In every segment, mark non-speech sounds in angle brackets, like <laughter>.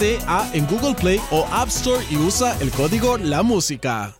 I-B-O-T-T-A en Google Play o App Store y usa el código La Música.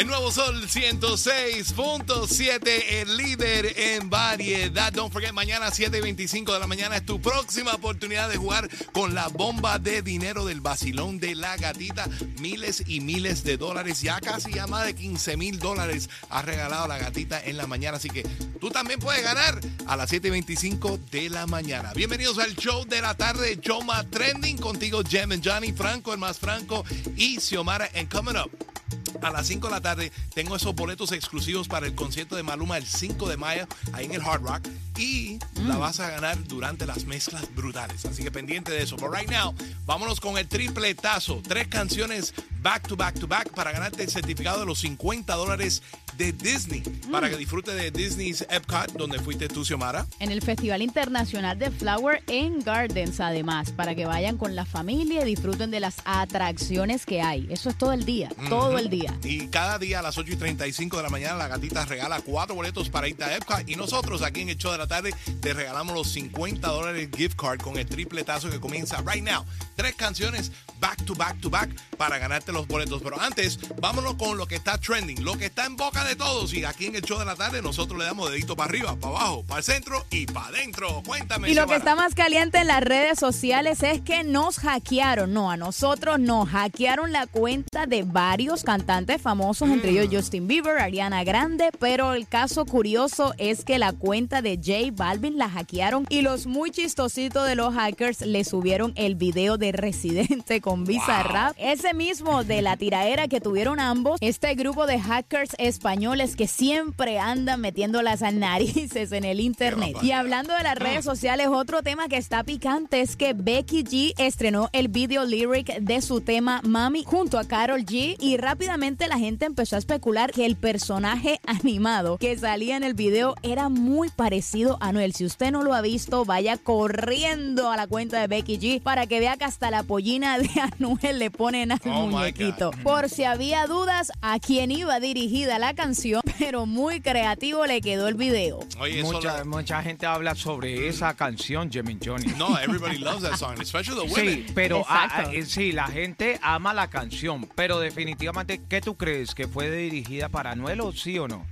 El nuevo Sol 106.7, el líder en variedad. Don't forget, mañana 7.25 de la mañana es tu próxima oportunidad de jugar con la bomba de dinero del vacilón de la gatita. Miles y miles de dólares, ya casi ya más de 15 mil dólares ha regalado la gatita en la mañana. Así que tú también puedes ganar a las 7.25 de la mañana. Bienvenidos al show de la tarde, más trending. Contigo, Jem and Johnny, Franco, el más Franco y Xiomara. And coming up a las 5 de la tarde. Tengo esos boletos exclusivos para el concierto de Maluma el 5 de mayo ahí en el Hard Rock y la vas a ganar durante las mezclas brutales. Así que pendiente de eso. But right now, vámonos con el tripletazo. Tres canciones back to back to back para ganarte el certificado de los 50 dólares de Disney para que disfrute de Disney's Epcot donde fuiste tú, Xiomara. En el Festival Internacional de Flower and Gardens, además, para que vayan con la familia y disfruten de las atracciones que hay. Eso es todo el día, todo el día. Y cada día a las 8 y 35 de la mañana la gatita regala cuatro boletos para irte a Epcot. Y nosotros aquí en el show de la tarde te regalamos los 50 dólares gift card con el tripletazo que comienza right now. Tres canciones back to back to back para ganarte los boletos. Pero antes, vámonos con lo que está trending, lo que está en boca de todos. Y aquí en el show de la tarde nosotros le damos dedito para arriba, para abajo, para el centro y para adentro. Cuéntame. Y lo que está más caliente en las redes sociales es que nos hackearon, no, a nosotros nos hackearon la cuenta de varios cantantes famosos, entre ellos Justin Bieber, Ariana Grande, pero el caso curioso es que la cuenta de J Balvin la hackearon y los muy chistositos de los hackers le subieron el video de Residente con Bizarrap, ese mismo de la tiraera que tuvieron ambos, este grupo de hackers españoles que siempre andan metiendo las narices en el internet. Y hablando de las redes sociales, otro tema que está picante es que Becky G estrenó el video lyric de su tema Mami junto a Carol G y rápidamente la gente empezó a especular que el personaje <laughs> animado que salía en el video era muy parecido a Noel. Si usted no lo ha visto, vaya corriendo a la cuenta de Becky G para que vea que hasta la pollina de <laughs> Anuel le ponen al Oh, muñequito. Por si había dudas a quién iba dirigida la canción, <laughs> pero muy creativo le quedó el video. Oye, Mucha, lo- mucha gente habla sobre esa canción, Jimmy Johnny. No, everybody loves that song, especially the women. Sí, pero ah, ah, eh, sí, la gente ama la canción, pero definitivamente, ¿qué tú crees? ¿Que fue dirigida para Anuel o sí o no?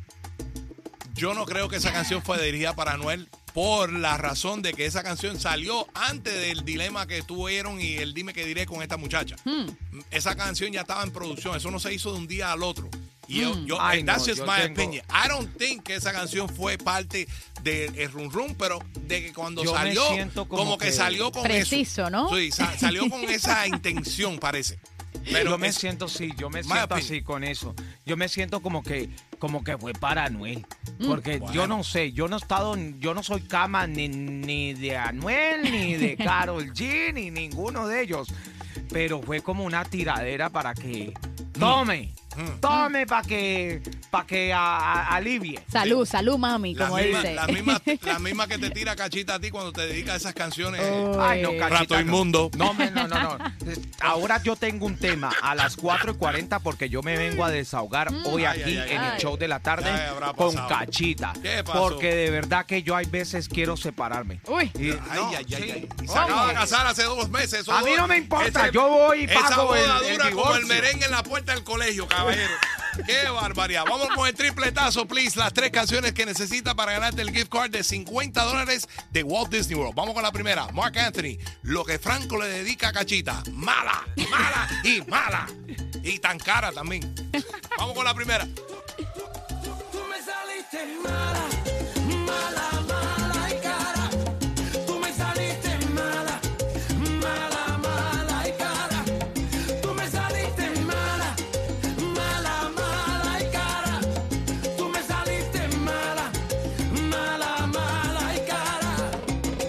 Yo no creo que esa canción fue dirigida para Anuel por la razón de que esa canción salió antes del dilema que tuvieron y el dime que diré con esta muchacha. Esa canción ya estaba en producción, eso no se hizo de un día al otro. Y yo, yo Ay, and that's no, just yo my tengo- opinion. I don't think que esa canción fue parte del Run Run, pero de que cuando Yo salió, como, como que, que- salió con Preciso, eso. ¿no? Sí, sa- salió con esa intención, parece. Pero yo me es- siento sí, yo me siento opinion. así con eso. Yo me siento como que como que fue para Anuel, Mm. porque Bueno. yo no sé, yo no he estado, yo no soy cama ni, ni de Anuel ni de <laughs> Carol G ni ninguno de ellos, pero fue como una tiradera para que tome. Tome para que, para que a- a- alivie. Salud, salud, mami, La como misma, dice. la, misma, <laughs> la misma que te tira cachita a ti cuando te dedicas a esas canciones. Ay, no, cachita, Rato inmundo. No, me- no, no, no. Ahora yo tengo un tema a las 4 y 40 porque yo me vengo a desahogar hoy Ay, aquí ay, en ay. el show de la tarde con cachita. Porque de verdad que yo hay veces quiero separarme. Uy. Y- Ay, no, ay, ay, sí. se acaba de casar hace dos meses. A mí dura- no me importa, ese- yo voy y Esa pago boda el- el dura como el merengue en la puerta del colegio, caballero. Qué barbaridad. Vamos con el tripletazo, please. Las tres canciones que necesita para ganarte el gift card de 50 dólares de Walt Disney World. Vamos con la primera. Mark Anthony. Lo que Franco le dedica a Cachita. Mala, mala y mala. Y tan cara también. Vamos con la primera. Tú me saliste mal.